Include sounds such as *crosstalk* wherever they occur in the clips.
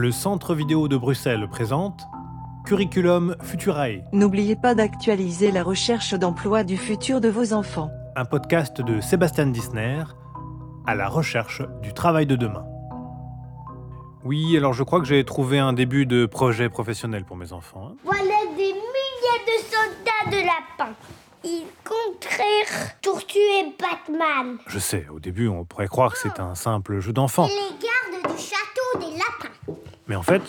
Le Centre vidéo de Bruxelles présente Curriculum Futurae, N'oubliez pas d'actualiser la recherche d'emploi du futur de vos enfants. un podcast de Sébastien Disner à la recherche du travail de demain. Oui, alors je crois que j'ai trouvé un début de projet professionnel pour mes enfants. hein. Voilà des milliers de soldats de lapins. Ils comptèrent tortuer Batman. Je sais, au début on pourrait croire que c'est un simple jeu d'enfant, les gardes du château des lapins. Mais en fait,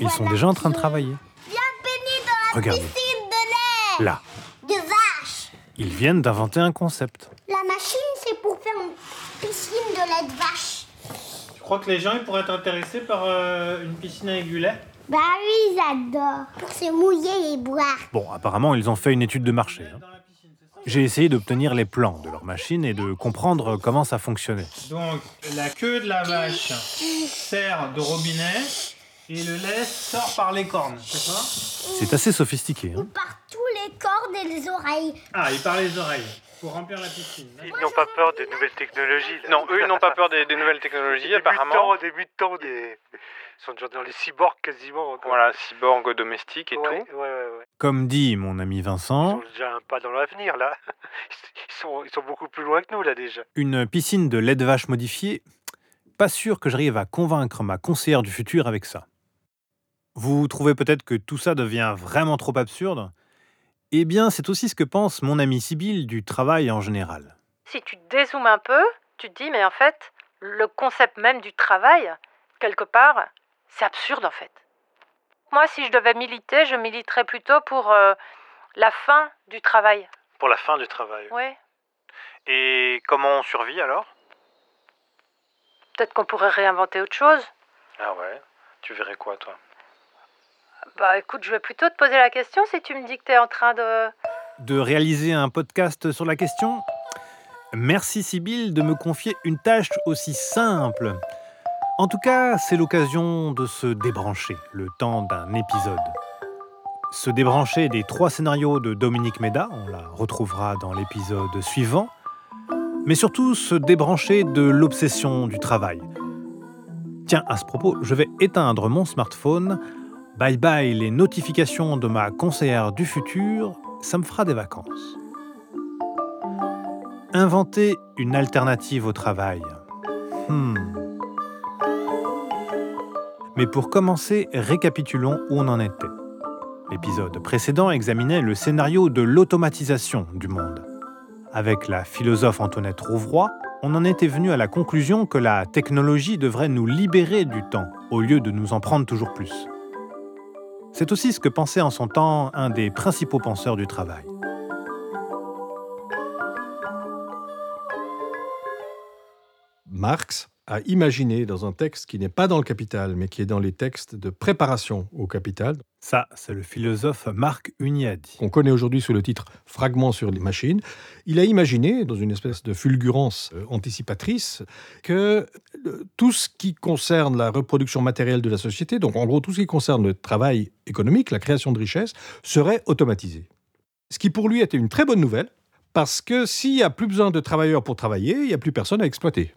ils sont voilà déjà en train de travailler. ont Bien baigné dans la Regardez. piscine de lait. Là, De vache. ils viennent d'inventer un concept. La machine, c'est pour faire une piscine de lait de vache. Tu crois que les gens ils pourraient être intéressés par euh, une piscine avec du lait? Bah oui, j'adore. Pour se mouiller et boire. Bon, apparemment, ils ont fait une étude de marché. hein. J'ai essayé d'obtenir les plans de leur machine et de comprendre comment ça fonctionnait. Donc, la queue de la vache *laughs* sert de robinet et le lait sort par les cornes, c'est ça C'est assez sophistiqué. hein. Par tous les cordes et les oreilles. Ah, et par les oreilles, pour remplir la piscine. Ils n'ont pas peur des nouvelles technologies. là. Non, eux, ils n'ont pas peur des, des nouvelles technologies, Des apparemment. débutants, débutants, des... ils sont déjà dans les cyborgs quasiment. quoi. Voilà, cyborg domestique et ouais, tout. Ouais, ouais, ouais. Comme dit mon ami Ils Vincent, sont déjà un pas dans l'avenir là. *laughs* Ils sont, ils sont beaucoup plus loin que nous là déjà. une piscine de lait de vache modifiée, pas sûr que j'arrive à convaincre ma conseillère du futur avec ça. Vous trouvez peut-être que tout ça devient vraiment trop absurde? Eh bien, c'est aussi ce que pense mon ami Sibylle du travail en général. Si tu dézoomes un peu, tu te dis, mais en fait, le concept même du travail, quelque part, c'est absurde en fait. Moi, si je devais militer, je militerais plutôt pour euh, la fin du travail. Pour la fin du travail. Oui. Et comment on survit alors? Peut-être qu'on pourrait réinventer autre chose. Ah ouais Tu verrais quoi toi? Bah écoute, je vais plutôt te poser la question si tu me dis que tu es en train de... de réaliser un podcast sur la question Merci Sibylle de me confier une tâche aussi simple. En tout cas, c'est l'occasion de se débrancher le temps d'un épisode. Se débrancher des trois scénarios de Dominique Méda, on la retrouvera dans l'épisode suivant, mais surtout se débrancher de l'obsession du travail. Tiens, à ce propos, je vais éteindre mon smartphone. Bye bye les notifications de ma conseillère du futur, ça me fera des vacances. Inventer une alternative au travail. Hmm. Mais pour commencer, récapitulons où on en était. L'épisode précédent examinait le scénario de l'automatisation du monde. Avec la philosophe Antoinette Rouvroy, on en était venu à la conclusion que la technologie devrait nous libérer du temps au lieu de nous en prendre toujours plus. C'est aussi ce que pensait en son temps un des principaux penseurs du travail. Marx a imaginé dans un texte qui n'est pas dans le Capital, mais qui est dans les textes de préparation au Capital, Ça, c'est le philosophe Marc Uniadi. qu'on connaît aujourd'hui sous le titre Fragments sur les machines, il a imaginé, dans une espèce de fulgurance euh, anticipatrice, que euh, tout ce qui concerne la reproduction matérielle de la société, donc en gros tout ce qui concerne le travail économique, la création de richesses, serait automatisé. Ce qui pour lui était une très bonne nouvelle, parce que s'il n'y a plus besoin de travailleurs pour travailler, il n'y a plus personne à exploiter.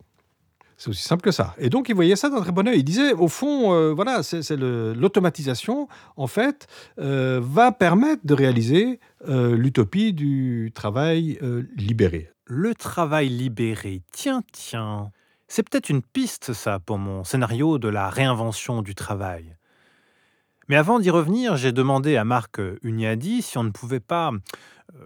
C'est aussi simple que ça. Et donc, il voyait ça d'un très bon œil. Il disait, au fond, euh, voilà, c'est l'automatisation, en fait, euh, va permettre de réaliser euh, l'utopie du travail libéré. Le travail libéré, tiens, tiens. C'est peut-être une piste, ça, pour mon scénario de la réinvention du travail. Mais avant d'y revenir, j'ai demandé à Marc Uniadi si on ne pouvait pas,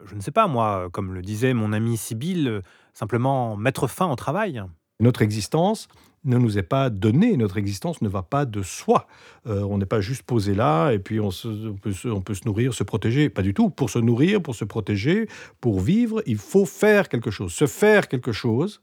je ne sais pas moi, comme le disait mon ami Sibylle, euh, simplement mettre fin au travail. Notre existence ne nous est pas donnée, notre existence ne va pas de soi. Euh, on n'est pas juste posé là et puis on, se- on peut se, on peut se nourrir, se protéger. Pas du tout. Pour se nourrir, pour se protéger, pour vivre, il faut faire quelque chose. Se faire quelque chose,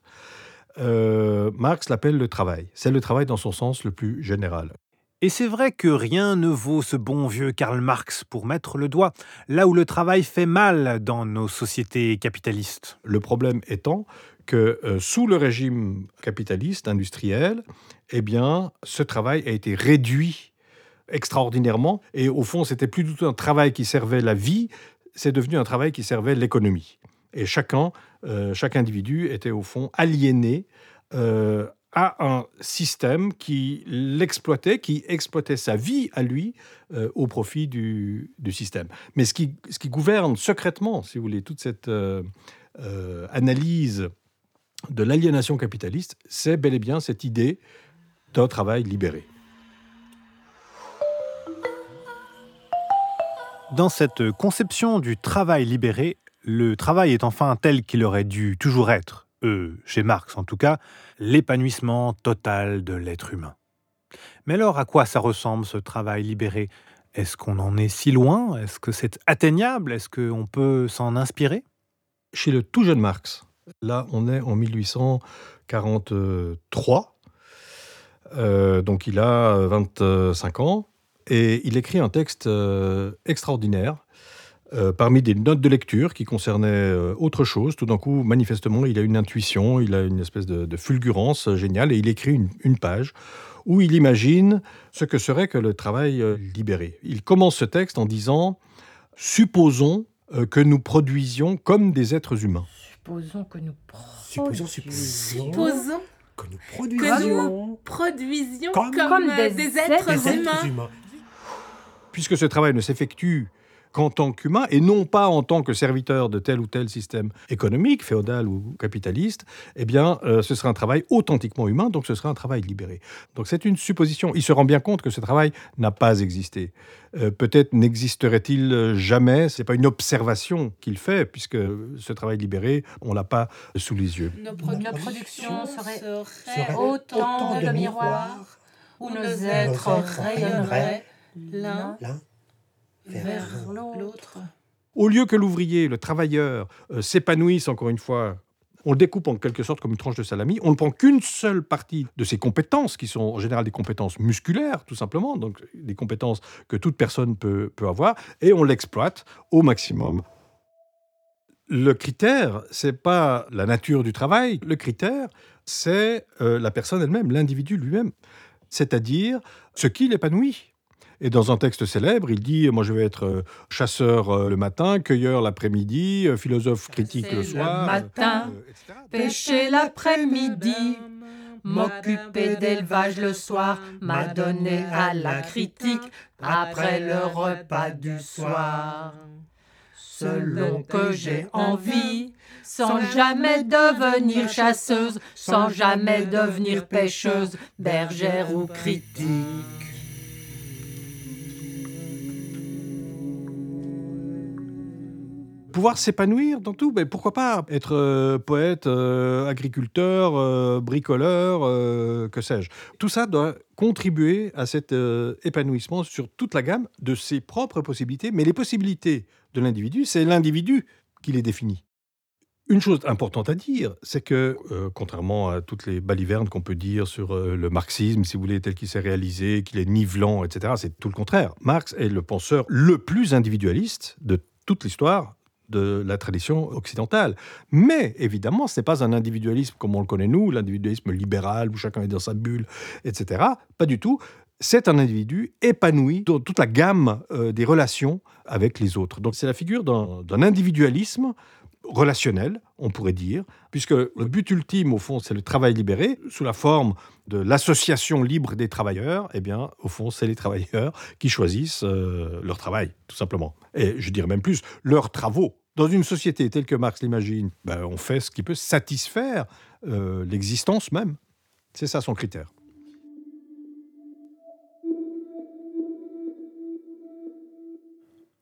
euh, Marx l'appelle le travail. C'est le travail dans son sens le plus général. Et c'est vrai que rien ne vaut ce bon vieux Karl Marx pour mettre le doigt là où le travail fait mal dans nos sociétés capitalistes. Le problème étant que euh, sous le régime capitaliste, industriel, eh bien, ce travail a été réduit extraordinairement. Et au fond, c'était plus du tout un travail qui servait la vie, c'est devenu un travail qui servait l'économie. Et chacun, euh, chaque individu était au fond aliéné euh, à un système qui l'exploitait, qui exploitait sa vie à lui au profit du, du, système. Mais ce qui, ce qui, gouverne secrètement, si vous voulez, toute cette analyse de l'aliénation capitaliste, c'est bel et bien cette idée d'un travail libéré. Dans cette conception du travail libéré, le travail est enfin tel qu'il aurait dû toujours être, euh, chez Marx en tout cas, l'épanouissement total de l'être humain. Mais alors à quoi ça ressemble ce travail libéré? Est-ce qu'on en est si loin? Est-ce que c'est atteignable? Est-ce qu'on peut s'en inspirer? Chez le tout jeune Marx, là on est en 1843, euh, donc il a 25 ans, et il écrit un texte euh, extraordinaire euh, parmi des notes de lecture qui concernaient euh, autre chose. Tout d'un coup, manifestement, il a une intuition, il a une espèce de, fulgurance euh, géniale et il écrit une, une, page où il imagine ce que serait que le travail euh, libéré. Il commence ce texte en disant Supposons euh, que nous produisions comme des êtres humains. Supposons que nous Supposons, supposons, supposons que nous produisions, que nous produisions comme, comme, comme des, des, êtres, des humains. êtres humains. Puisque ce travail ne s'effectue qu'en tant qu'humain et non pas en tant que serviteur de tel ou tel système économique, féodal ou capitaliste, eh bien, euh, ce sera un travail authentiquement humain, donc ce sera un travail libéré. Donc c'est une supposition. Il se rend bien compte que ce travail n'a pas existé. Euh, Peut-être n'existerait-il jamais. C'est pas une observation qu'il fait, puisque ce travail libéré, on l'a pas sous les yeux. Nos, pro nos productions seraient, serait autant de, de miroirs où nos êtres rayonneraient l'un vers l'autre. Au lieu que l'ouvrier, le travailleur, euh, s'épanouisse, encore une fois, on le découpe en quelque sorte comme une tranche de salami, on ne prend qu'une seule partie de ses compétences, qui sont en général des compétences musculaires, tout simplement, donc des compétences que toute personne peut, peut avoir, et on l'exploite au maximum. Le critère, c'est pas la nature du travail, le critère, c'est euh, la personne elle-même, l'individu lui-même, c'est-à-dire ce qui l'épanouit. Et dans un texte célèbre, il dit Moi, je vais être chasseur le matin, cueilleur l'après-midi, philosophe critique le soir. Le matin, euh, pêcher l'après-midi, m'occuper d'élevage le soir, m'adonner à la critique après le repas du soir. Selon que j'ai envie, sans jamais devenir chasseuse, sans jamais devenir pêcheuse, bergère ou critique. Pouvoir s'épanouir dans tout. Mais pourquoi pas être euh, poète, euh, agriculteur, euh, bricoleur, que sais-je. Tout ça doit contribuer à cet épanouissement sur toute la gamme de ses propres possibilités. Mais les possibilités de l'individu, c'est l'individu qui les définit. Une chose importante à dire, c'est que, contrairement à toutes les balivernes qu'on peut dire sur le marxisme, si vous voulez, tel qu'il s'est réalisé, qu'il est nivelant, etc., c'est tout le contraire. Marx est le penseur le plus individualiste de toute l'histoire de la tradition occidentale. Mais évidemment, ce n'est pas un individualisme comme on le connaît nous, l'individualisme libéral où chacun est dans sa bulle, etc. Pas du tout. C'est un individu épanoui dans toute la gamme euh, des relations avec les autres. Donc c'est la figure d'un individualisme relationnel, on pourrait dire, puisque le but ultime, au fond, c'est le travail libéré, sous la forme de l'association libre des travailleurs, eh bien, au fond, c'est les travailleurs qui choisissent euh, leur travail, tout simplement. Et je dirais même plus, leurs travaux. Dans une société telle que Marx l'imagine, ben, on fait ce qui peut satisfaire euh, l'existence même. C'est ça son critère.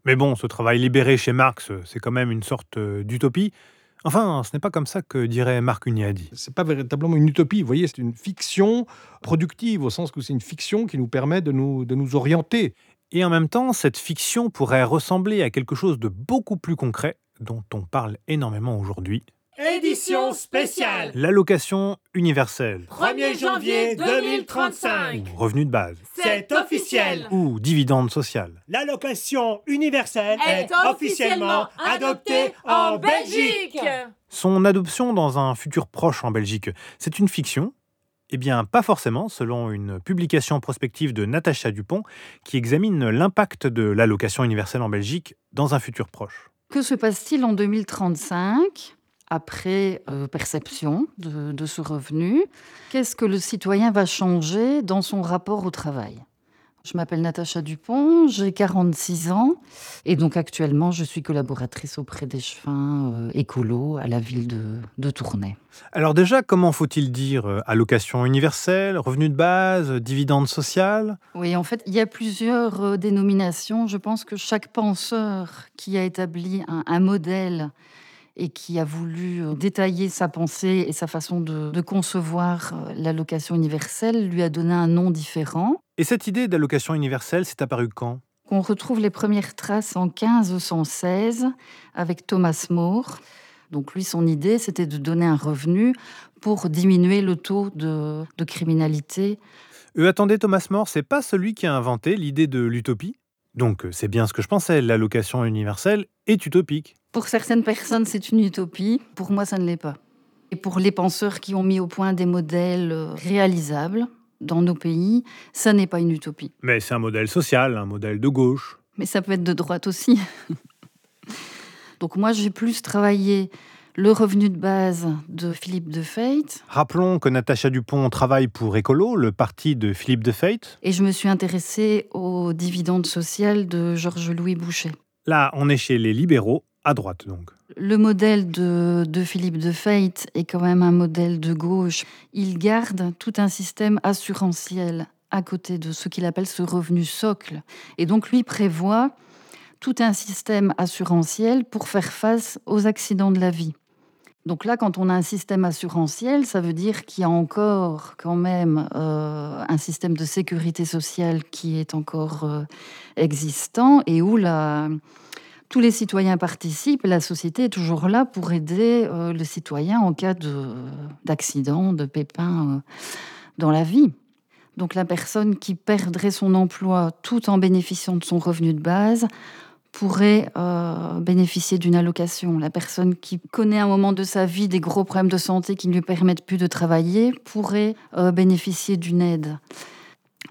Mais bon, ce travail libéré chez Marx, c'est quand même une sorte euh, d'utopie. Enfin, ce n'est pas comme ça que dirait Marc Uniadi. C'est pas véritablement une utopie, vous voyez, c'est une fiction productive, au sens où c'est une fiction qui nous permet de nous, de nous orienter. Et en même temps, cette fiction pourrait ressembler à quelque chose de beaucoup plus concret, dont on parle énormément aujourd'hui. Édition spéciale L'allocation universelle. 1er janvier 2035 Ou revenu de base. C'est officiel Ou dividende sociale. L'allocation universelle est officiellement adoptée en Belgique Son adoption dans un futur proche en Belgique, c'est une fiction? Eh bien, pas forcément, selon une publication prospective de Natacha Dupont qui examine l'impact de l'allocation universelle en Belgique dans un futur proche. Que se passe-t-il en 2035 après euh, perception de, de ce revenu. Qu'est-ce que le citoyen va changer dans son rapport au travail? Je m'appelle Natacha Dupont, j'ai 46 ans et donc actuellement je suis collaboratrice auprès des chemins euh, écolos à la ville de, de Tournai. Alors déjà, comment faut-il dire euh, allocation universelle, revenu de base, dividende social Oui, en fait, il y a plusieurs euh, dénominations. Je pense que chaque penseur qui a établi un, un modèle et qui a voulu euh, détailler sa pensée et sa façon de, de concevoir euh, l'allocation universelle lui a donné un nom différent. Et cette idée d'allocation universelle, c'est apparu quand? On retrouve les premières traces en 1516 avec Thomas More. Donc lui, son idée, c'était de donner un revenu pour diminuer le taux de, de criminalité. Euh, attendez, Thomas More, c'est pas celui qui a inventé l'idée de l'utopie? Donc euh, c'est bien ce que je pensais, l'allocation universelle est utopique. Pour certaines personnes, c'est une utopie. Pour moi, ça ne l'est pas. Et pour les penseurs qui ont mis au point des modèles euh, réalisables dans nos pays, ça n'est pas une utopie. Mais c'est un modèle social, un modèle de gauche. Mais ça peut être de droite aussi. *laughs* Donc moi, j'ai plus travaillé le revenu de base de Philippe de Feit. Rappelons que Natacha Dupont travaille pour Écolo, le parti de Philippe de Feit. Et je me suis intéressée aux dividendes sociales de Georges-Louis Boucher. Là, on est chez les libéraux, à droite donc. Le modèle de, de Philippe de Feit est quand même un modèle de gauche. Il garde tout un système assurantiel à côté de ce qu'il appelle ce revenu socle. Et donc lui prévoit tout un système assurantiel pour faire face aux accidents de la vie. Donc là, quand on a un système assurantiel, ça veut dire qu'il y a encore quand même euh, un système de sécurité sociale qui est encore euh, existant et où tous les citoyens participent. La société est toujours là pour aider euh, le citoyen en cas d'accident, de, pépin dans la vie. Donc la personne qui perdrait son emploi tout en bénéficiant de son revenu de base pourrait euh, bénéficier d'une allocation. La personne qui connaît un moment de sa vie des gros problèmes de santé qui ne lui permettent plus de travailler pourrait euh, bénéficier d'une aide.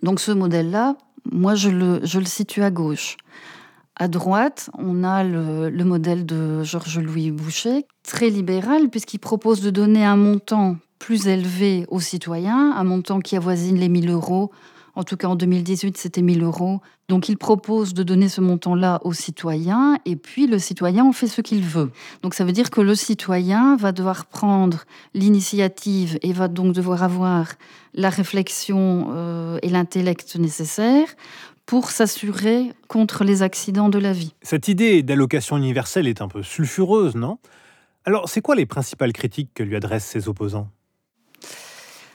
Donc ce modèle-là, moi je le, je le situe à gauche. À droite, on a le, le modèle de Georges-Louis Boucher, très libéral, puisqu'il propose de donner un montant plus élevé aux citoyens, un montant qui avoisine les 1000 euros en tout cas, en 2018, c'était 1000 euros. Donc, il propose de donner ce montant-là aux citoyens et puis le citoyen en fait ce qu'il veut. Donc, ça veut dire que le citoyen va devoir prendre l'initiative et va donc devoir avoir la réflexion euh, et l'intellect nécessaires pour s'assurer contre les accidents de la vie. Cette idée d'allocation universelle est un peu sulfureuse, non? Alors, c'est quoi les principales critiques que lui adressent ses opposants?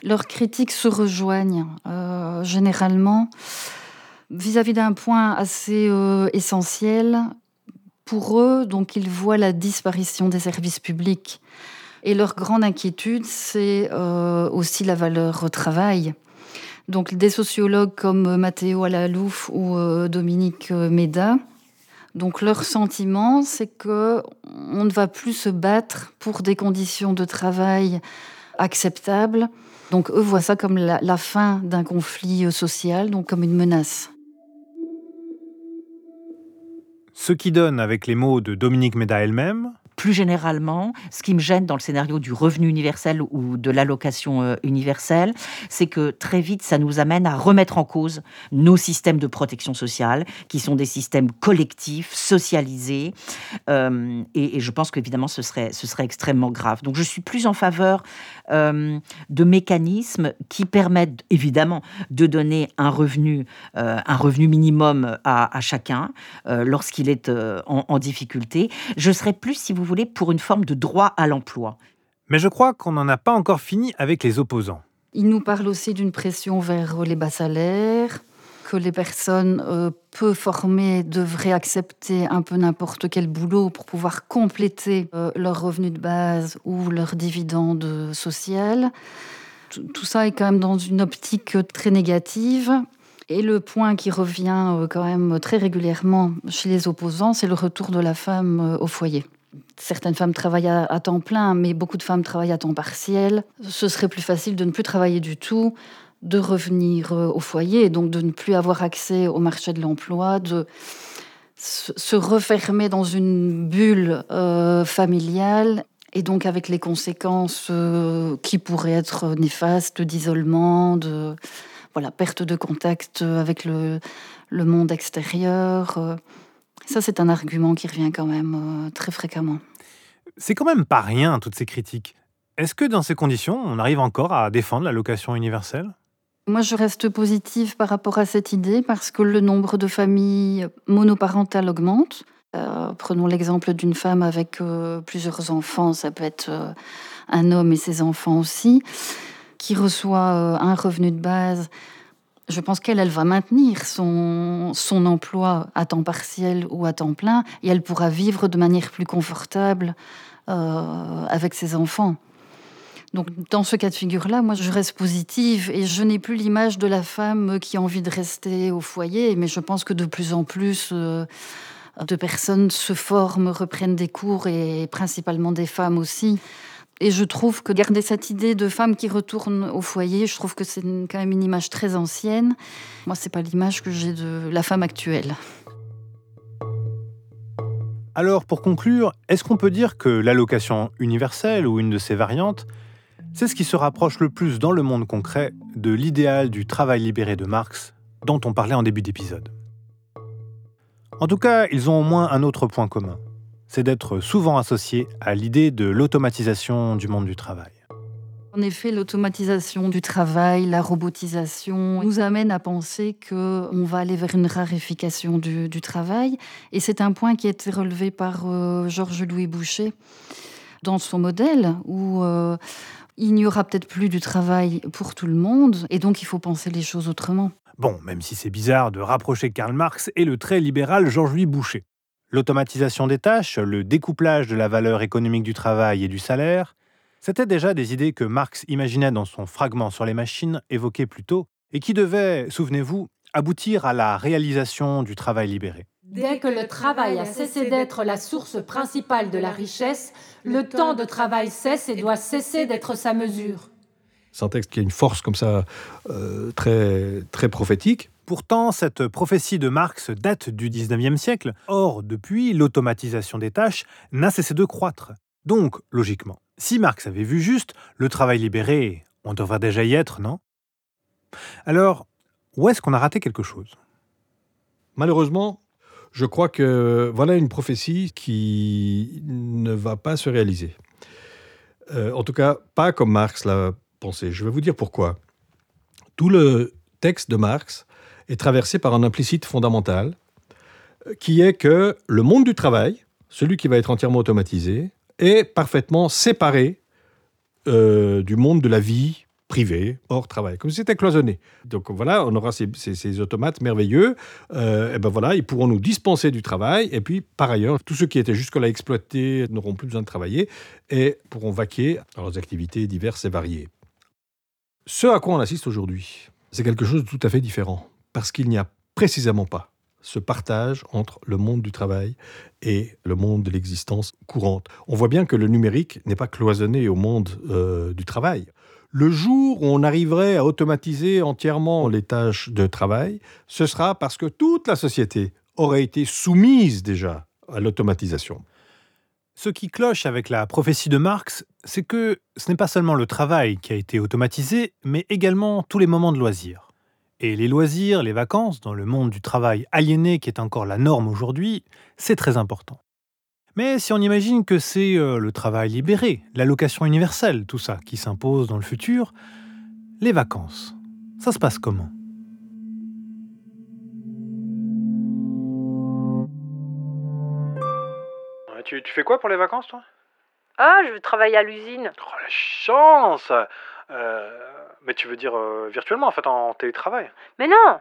Leurs critiques se rejoignent euh, généralement vis-à-vis d'un point assez euh, essentiel. Pour eux, donc, ils voient la disparition des services publics. Et leur grande inquiétude, c'est euh, aussi la valeur travail. Donc, des sociologues comme Matteo Alalouf ou Dominique Méda, donc leur sentiment, c'est que on ne va plus se battre pour des conditions de travail acceptables, donc eux voient ça comme la, la fin d'un conflit social, donc comme une menace. Ce qui donne, avec les mots de Dominique Méda elle-même, plus généralement, ce qui me gêne dans le scénario du revenu universel ou de l'allocation euh, universelle, c'est que très vite, ça nous amène à remettre en cause nos systèmes de protection sociale, qui sont des systèmes collectifs, socialisés. Euh, et, je pense qu'évidemment, ce serait, ce serait extrêmement grave. Donc, je suis plus en faveur euh, de mécanismes qui permettent, évidemment, de donner un revenu, un revenu minimum à, chacun lorsqu'il est en, en difficulté. Je serais plus, si vous voulez, pour une forme de droit à l'emploi. Mais je crois qu'on n'en a pas encore fini avec les opposants. Il nous parle aussi d'une pression vers les bas salaires, que les personnes euh, peu formées devraient accepter un peu n'importe quel boulot pour pouvoir compléter euh, leur revenu de base ou leur dividende social. Tout, tout ça est quand même dans une optique très négative. Et le point qui revient euh, quand même très régulièrement chez les opposants, c'est le retour de la femme euh, au foyer certaines femmes travaillent à, temps plein, mais beaucoup de femmes travaillent à temps partiel. Ce serait plus facile de ne plus travailler du tout, de revenir euh, au foyer, donc de ne plus avoir accès au marché de l'emploi, de se refermer dans une bulle euh, familiale Et donc avec les conséquences euh, qui pourraient être néfastes d'isolement, de voilà, perte de contact avec le, monde extérieur. Ça, c'est un argument qui revient quand même euh, très fréquemment. C'est quand même pas rien, toutes ces critiques. Est-ce que dans ces conditions, on arrive encore à défendre l'allocation universelle? Moi, je reste positive par rapport à cette idée parce que le nombre de familles monoparentales augmente. Euh, prenons l'exemple d'une femme avec euh, plusieurs enfants, ça peut être euh, un homme et ses enfants aussi, qui reçoit un revenu de base. Je pense qu'elle, elle va maintenir son, son emploi à temps partiel ou à temps plein et elle pourra vivre de manière plus confortable euh, avec ses enfants. Donc, dans ce cas de figure-là, moi, je reste positive et je n'ai plus l'image de la femme qui a envie de rester au foyer, mais je pense que de plus en plus euh, de personnes se forment, reprennent des cours et principalement des femmes aussi. Et je trouve que garder cette idée de femme qui retourne au foyer, je trouve que c'est quand même une image très ancienne. Moi, c'est pas l'image que j'ai de la femme actuelle. Alors, pour conclure, est-ce qu'on peut dire que l'allocation universelle ou une de ses variantes, c'est ce qui se rapproche le plus dans le monde concret de l'idéal du travail libéré de Marx dont on parlait en début d'épisode? En tout cas, ils ont au moins un autre point commun, c'est d'être souvent associés à l'idée de l'automatisation du monde du travail. En effet, l'automatisation du travail, la robotisation nous amène à penser qu'on va aller vers une raréfication du, du travail. Et c'est un point qui a été relevé par euh, Georges-Louis Boucher dans son modèle, où euh, il n'y aura peut-être plus du travail pour tout le monde, et donc il faut penser les choses autrement. Bon, même si c'est bizarre de rapprocher Karl Marx et le très libéral Georges-Louis Boucher. L'automatisation des tâches, le découplage de la valeur économique du travail et du salaire, c'était déjà des idées que Marx imaginait dans son fragment sur les machines évoqué plus tôt, et qui devaient, souvenez-vous, aboutir à la réalisation du travail libéré. Dès que le travail a cessé d'être la source principale de la richesse, le temps de travail cesse et doit cesser d'être sa mesure. C'est un texte qui a une force comme ça euh, très, très prophétique. Pourtant, cette prophétie de Marx date du 19e siècle. Or, depuis, l'automatisation des tâches n'a cessé de croître. Donc, logiquement, si Marx avait vu juste, le travail libéré, on devrait déjà y être, non? Alors, où est-ce qu'on a raté quelque chose? Malheureusement, je crois que voilà une prophétie qui ne va pas se réaliser. Euh, en tout cas, pas comme Marx l'a pensé. Je vais vous dire pourquoi. Tout le texte de Marx est traversé par un implicite fondamental, euh, qui est que le monde du travail, celui qui va être entièrement automatisé, est parfaitement séparé euh, du monde de la vie privée, hors travail, comme si c'était cloisonné. Donc voilà, on aura ces automates merveilleux, euh, et ben voilà, ils pourront nous dispenser du travail, et puis par ailleurs, tous ceux qui étaient jusque-là exploités n'auront plus besoin de travailler et pourront vaquer à leurs activités diverses et variées. Ce à quoi on assiste aujourd'hui, c'est quelque chose de tout à fait différent, parce qu'il n'y a précisément pas ce partage entre le monde du travail et le monde de l'existence courante. On voit bien que le numérique n'est pas cloisonné au monde euh, du travail. Le jour où on arriverait à automatiser entièrement les tâches de travail, ce sera parce que toute la société aurait été soumise déjà à l'automatisation. Ce qui cloche avec la prophétie de Marx, c'est que ce n'est pas seulement le travail qui a été automatisé, mais également tous les moments de loisirs. Et les loisirs, les vacances, dans le monde du travail aliéné qui est encore la norme aujourd'hui, c'est très important. Mais si on imagine que c'est euh, le travail libéré, l'allocation universelle, tout ça, qui s'impose dans le futur, les vacances, ça se passe comment? Tu, tu fais quoi pour les vacances, toi? Ah, je vais travailler à l'usine. Oh, la chance Euh, Mais tu veux dire euh, virtuellement, en fait, en télétravail? Mais non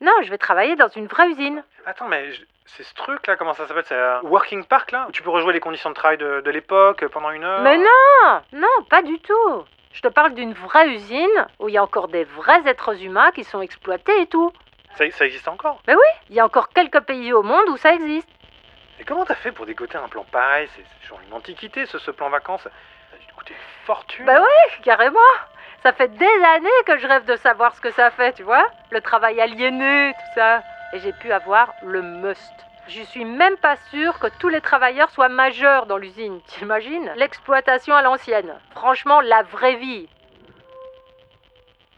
Non, je vais travailler dans une vraie usine. Attends, mais je- c'est ce truc-là, comment ça s'appelle? C'est un Working Park, là? Où tu peux rejouer les conditions de travail de, de l'époque pendant une heure? Mais non Non, pas du tout. Je te parle d'une vraie usine où il y a encore des vrais êtres humains qui sont exploités et tout. Ça, ça existe encore? Mais oui, il y a encore quelques pays au monde où ça existe. Et comment t'as fait pour dégoter un plan pareil? C'est c'est genre une antiquité, ce, ce plan vacances. Ça a dû te coûter une fortune. Bah oui, carrément. Ça fait des années que je rêve de savoir ce que ça fait, tu vois Le travail aliéné, tout ça. Et j'ai pu avoir le must. Je suis même pas sûre que tous les travailleurs soient majeurs dans l'usine. *laughs* T'imagines? L'exploitation à l'ancienne. Franchement, la vraie vie.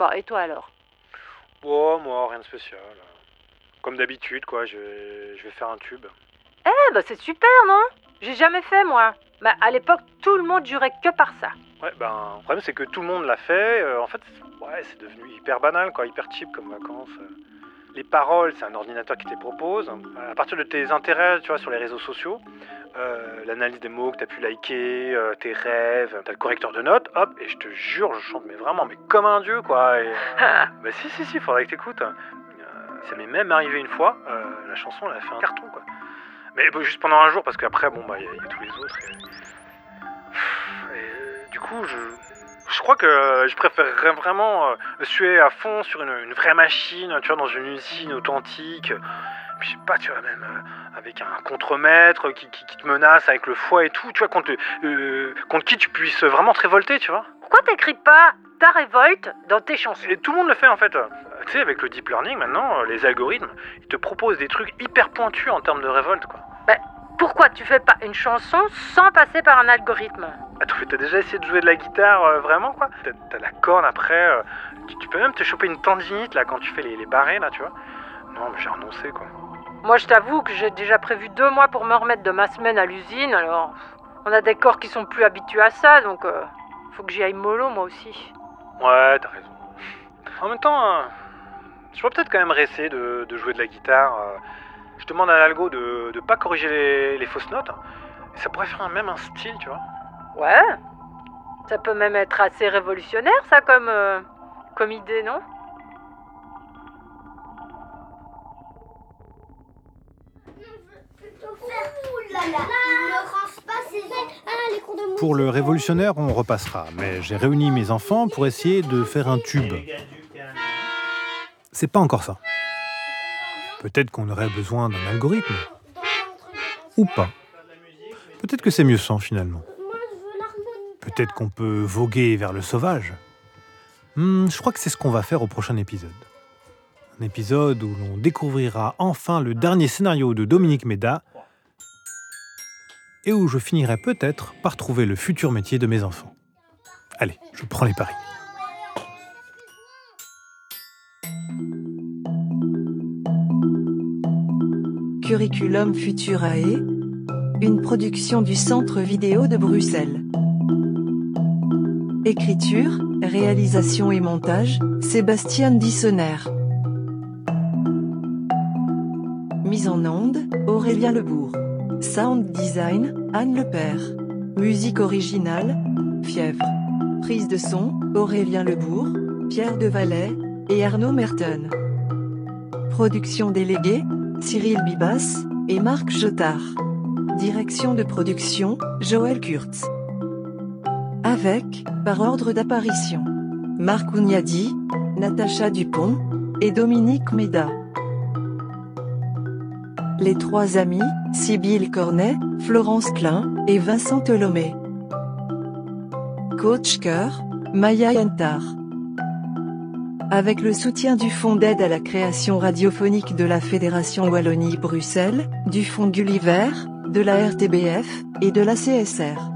Bon, et toi alors? Bon, moi, rien de spécial. Comme d'habitude, quoi, je vais, je vais faire un tube. Eh, bah c'est super, non? J'ai jamais fait, moi. Mais à l'époque, tout le monde jurait que par ça. Ouais, ben, le problème, c'est que tout le monde l'a fait. Euh, en fait, ouais, c'est devenu hyper banal, quoi, hyper cheap comme vacances. Les paroles, c'est un ordinateur qui te les propose. À partir de tes intérêts, tu vois, sur les réseaux sociaux, euh, l'analyse des mots que tu as pu liker, euh, tes rêves, t'as le correcteur de notes, hop, et je te jure, je chante mais vraiment, mais comme un dieu, quoi. Et, euh, *laughs* bah si, si, si, faudrait que t'écoutes. Euh, ça m'est même arrivé une fois, euh, la chanson, elle a fait un carton, quoi. Mais bon, juste pendant un jour, parce qu'après, bon, bah, il y, a- il y a tous les autres. Et, du coup, je, je crois que euh, je préférerais vraiment euh, suer à fond sur une, une vraie machine, tu vois, dans une usine authentique. Je sais pas, tu vois, même euh, avec un contremaître qui, qui, qui te menace avec le foie et tout, tu vois, contre, euh, contre qui tu puisses vraiment te révolter, tu vois. Pourquoi t'écris pas ta révolte dans tes chansons? Et tout le monde le fait en fait. Tu sais, avec le deep learning maintenant, les algorithmes, ils te proposent des trucs hyper pointus en termes de révolte, quoi. Ben, pourquoi tu fais pas une chanson sans passer par un algorithme? Attends, mais t'as déjà essayé de jouer de la guitare euh, vraiment quoi T'as t'as la corne après, euh, tu, tu peux même te choper une tendinite là quand tu fais les, les barrés là, tu vois. Non, mais j'ai renoncé quoi. Moi, je t'avoue que j'ai déjà prévu deux mois pour me remettre de ma semaine à l'usine, alors on a des corps qui sont plus habitués à ça, donc euh, faut que j'y aille mollo moi aussi. Ouais, t'as raison. En même temps, euh, je pourrais peut-être quand même essayer de, de jouer de la guitare. je demande à l'algo de, de pas corriger les, les fausses notes. Et ça pourrait faire un- même un style, tu vois. Ouais. Ça peut même être assez révolutionnaire, ça, comme, euh, comme idée, non? Pour le révolutionnaire, on repassera, mais j'ai réuni mes enfants pour essayer de faire un tube. C'est pas encore ça. Peut-être qu'on aurait besoin d'un algorithme. Ou pas. Peut-être que c'est mieux sans finalement. Peut-être qu'on peut voguer vers le sauvage. Hmm, je crois que c'est ce qu'on va faire au prochain épisode. Un épisode où l'on découvrira enfin le dernier scénario de Dominique Méda et où je finirai peut-être par trouver le futur métier de mes enfants. Allez, je prends les paris. Curriculum Futurae, une production du Centre vidéo de Bruxelles. Écriture, réalisation et montage, Sébastien Dissonner. Mise en onde, Aurélien Lebourg. Sound design, Anne Lepère. Musique originale, Fièvre. Prise de son, Aurélien Lebourg, Pierre Devalet et Arnaud Merton. Production déléguée, Cyril Bibas et Marc Jotard. Direction de production, Joël Kurtz. Avec, par ordre d'apparition, Marc Ougnadi, Natacha Dupont et Dominique Méda. Les trois amis, Sybille Cornet, Florence Klein et Vincent Tolomé. Coach Cœur, Maya Yantar. Avec le soutien du Fonds d'aide à la création radiophonique de la Fédération Wallonie-Bruxelles, du Fonds Gulliver, de la RTBF et de la CSR.